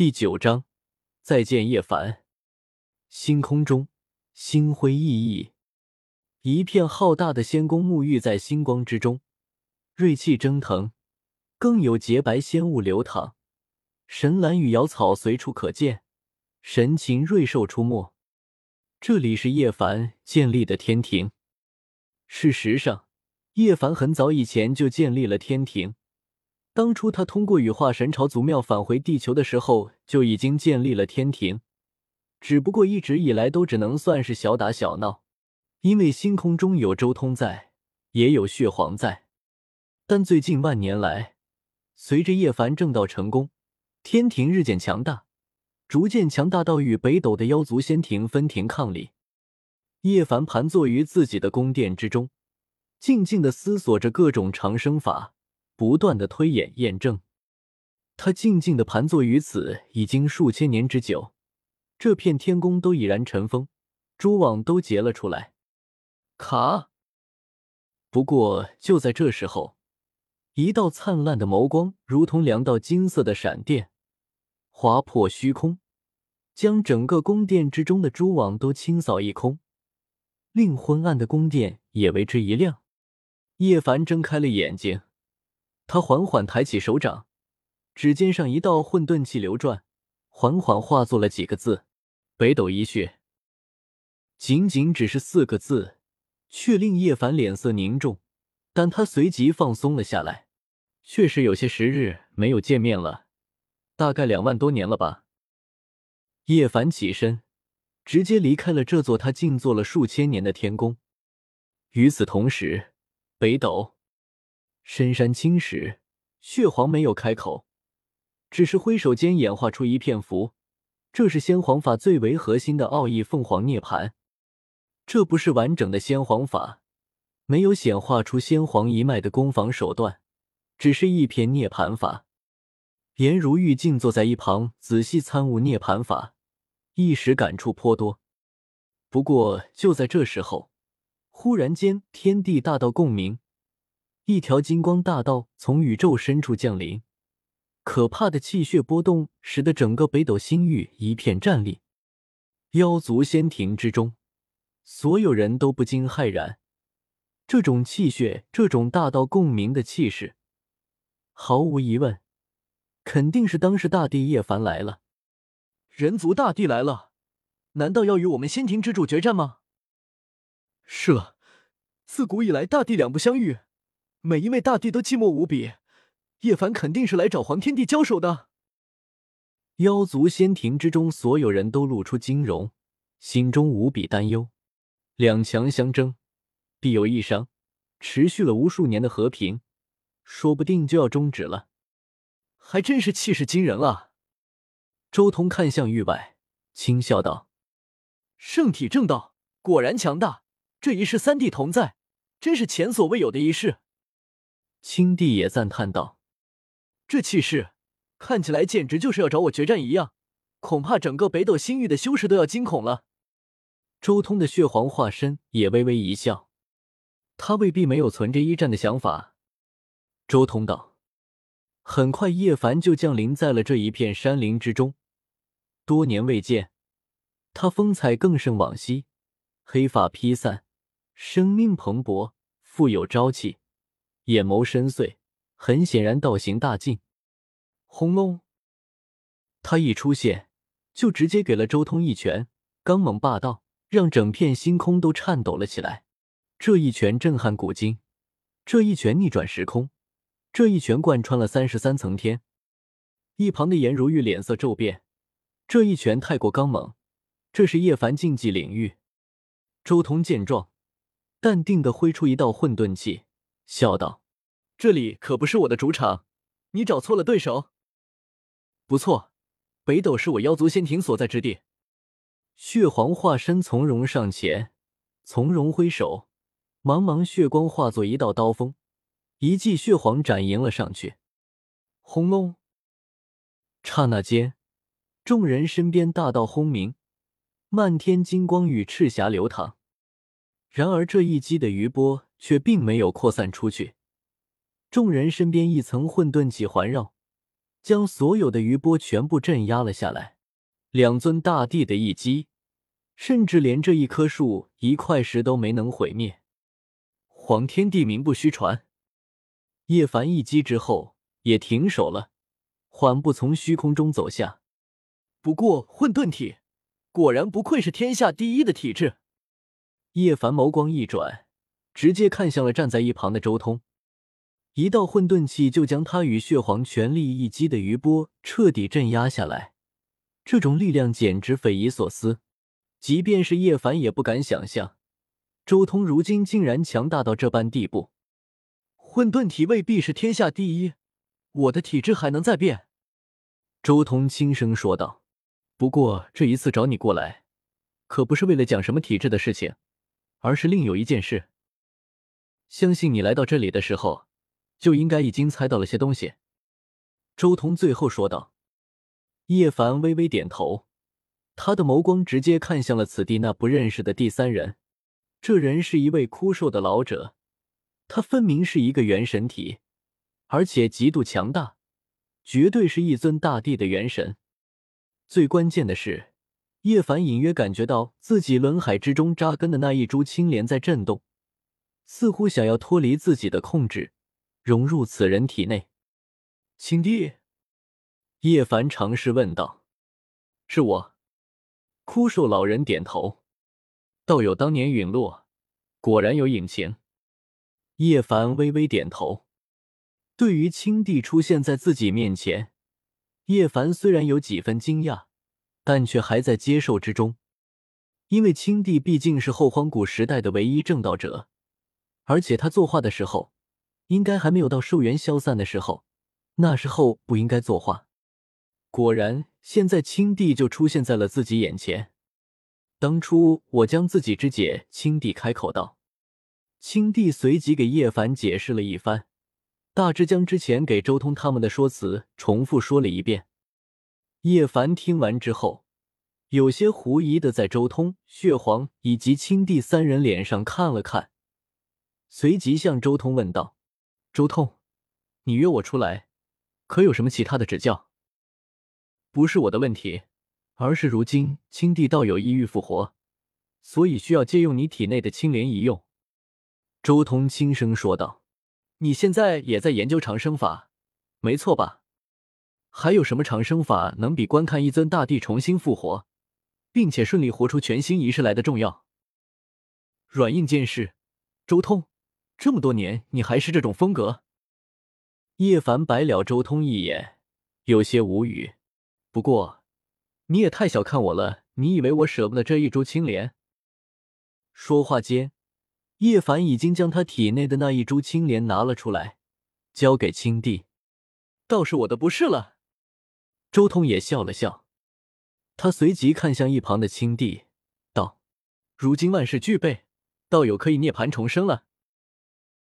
第九章，再见叶凡。星空中，星辉熠熠，一片浩大的仙宫沐浴在星光之中，锐气蒸腾，更有洁白仙雾流淌，神兰与瑶草随处可见，神禽瑞兽出没。这里是叶凡建立的天庭。事实上，叶凡很早以前就建立了天庭。当初他通过羽化神朝祖庙返回地球的时候，就已经建立了天庭，只不过一直以来都只能算是小打小闹，因为星空中有周通在，也有血皇在。但最近万年来，随着叶凡正道成功，天庭日渐强大，逐渐强大到与北斗的妖族仙庭分庭抗礼。叶凡盘坐于自己的宫殿之中，静静的思索着各种长生法。不断的推演验证，他静静的盘坐于此已经数千年之久，这片天宫都已然尘封，蛛网都结了出来。卡！不过就在这时候，一道灿烂的眸光如同两道金色的闪电，划破虚空，将整个宫殿之中的蛛网都清扫一空，令昏暗的宫殿也为之一亮。叶凡睁开了眼睛。他缓缓抬起手掌，指尖上一道混沌气流转，缓缓化作了几个字：“北斗一穴。”仅仅只是四个字，却令叶凡脸色凝重，但他随即放松了下来。确实有些时日没有见面了，大概两万多年了吧。叶凡起身，直接离开了这座他静坐了数千年的天宫。与此同时，北斗。深山青石，血皇没有开口，只是挥手间演化出一片符。这是先皇法最为核心的奥义——凤凰涅槃。这不是完整的先皇法，没有显化出先皇一脉的攻防手段，只是一片涅槃法。颜如玉静坐在一旁，仔细参悟涅槃法，一时感触颇多。不过就在这时候，忽然间，天地大道共鸣。一条金光大道从宇宙深处降临，可怕的气血波动使得整个北斗星域一片战栗。妖族仙庭之中，所有人都不禁骇然。这种气血，这种大道共鸣的气势，毫无疑问，肯定是当时大帝叶凡来了。人族大帝来了，难道要与我们仙庭之主决战吗？是了，自古以来，大帝两不相遇。每一位大帝都寂寞无比，叶凡肯定是来找黄天帝交手的。妖族仙庭之中，所有人都露出惊容，心中无比担忧。两强相争，必有一伤，持续了无数年的和平，说不定就要终止了。还真是气势惊人啊！周通看向域外，轻笑道：“圣体正道果然强大，这一世三帝同在，真是前所未有的一世。”青帝也赞叹道：“这气势看起来简直就是要找我决战一样，恐怕整个北斗星域的修士都要惊恐了。”周通的血皇化身也微微一笑，他未必没有存着一战的想法。周通道：“很快，叶凡就降临在了这一片山林之中。多年未见，他风采更胜往昔，黑发披散，生命蓬勃，富有朝气。”眼眸深邃，很显然道行大进。轰隆！他一出现，就直接给了周通一拳，刚猛霸道，让整片星空都颤抖了起来。这一拳震撼古今，这一拳逆转时空，这一拳贯穿了三十三层天。一旁的颜如玉脸色骤变，这一拳太过刚猛，这是叶凡禁忌领域。周通见状，淡定的挥出一道混沌气，笑道。这里可不是我的主场，你找错了对手。不错，北斗是我妖族仙庭所在之地。血皇化身从容上前，从容挥手，茫茫血光化作一道刀锋，一记血皇斩迎了上去。轰隆！刹那间，众人身边大道轰鸣，漫天金光与赤霞流淌。然而这一击的余波却并没有扩散出去。众人身边一层混沌气环绕，将所有的余波全部镇压了下来。两尊大帝的一击，甚至连这一棵树、一块石都没能毁灭。黄天帝名不虚传，叶凡一击之后也停手了，缓步从虚空中走下。不过混沌体果然不愧是天下第一的体质。叶凡眸光一转，直接看向了站在一旁的周通，一道混沌气就将他与血皇全力一击的余波彻底镇压下来。这种力量简直匪夷所思，即便是叶凡也不敢想象，周通如今竟然强大到这般地步。混沌体未必是天下第一，我的体质还能再变。周通轻声说道。不过这一次找你过来，可不是为了讲什么体质的事情，而是另有一件事。相信你来到这里的时候，就应该已经猜到了些东西。”周通最后说道。叶凡微微点头，他的眸光直接看向了此地那不认识的第三人。这人是一位枯瘦的老者，他分明是一个元神体，而且极度强大，绝对是一尊大帝的元神。最关键的是，叶凡隐约感觉到自己轮海之中扎根的那一株青莲在震动，似乎想要脱离自己的控制，融入此人体内。青帝，叶凡尝试问道：“是我。”枯瘦老人点头：“道友当年陨落，果然有隐情。”叶凡微微点头。对于青帝出现在自己面前。叶凡虽然有几分惊讶，但却还在接受之中，因为青帝毕竟是后荒古时代的唯一正道者，而且他作画的时候，应该还没有到寿元消散的时候，那时候不应该作画。果然，现在青帝就出现在了自己眼前。当初我将自己肢解，青帝开口道。青帝随即给叶凡解释了一番。大致将之前给周通他们的说辞重复说了一遍。叶凡听完之后，有些狐疑的在周通、血皇以及青帝三人脸上看了看，随即向周通问道：“周通，你约我出来，可有什么其他的指教？不是我的问题，而是如今青帝道友意欲复活，所以需要借用你体内的青莲一用。”周通轻声说道。你现在也在研究长生法，没错吧？还有什么长生法能比观看一尊大帝重新复活，并且顺利活出全新仪式来的重要？软硬兼施，周通，这么多年你还是这种风格？叶凡白了周通一眼，有些无语。不过你也太小看我了，你以为我舍不得这一株青莲？说话间。叶凡已经将他体内的那一株青莲拿了出来，交给青帝。倒是我的不是了。周通也笑了笑，他随即看向一旁的青帝，道：“如今万事俱备，道友可以涅槃重生了。”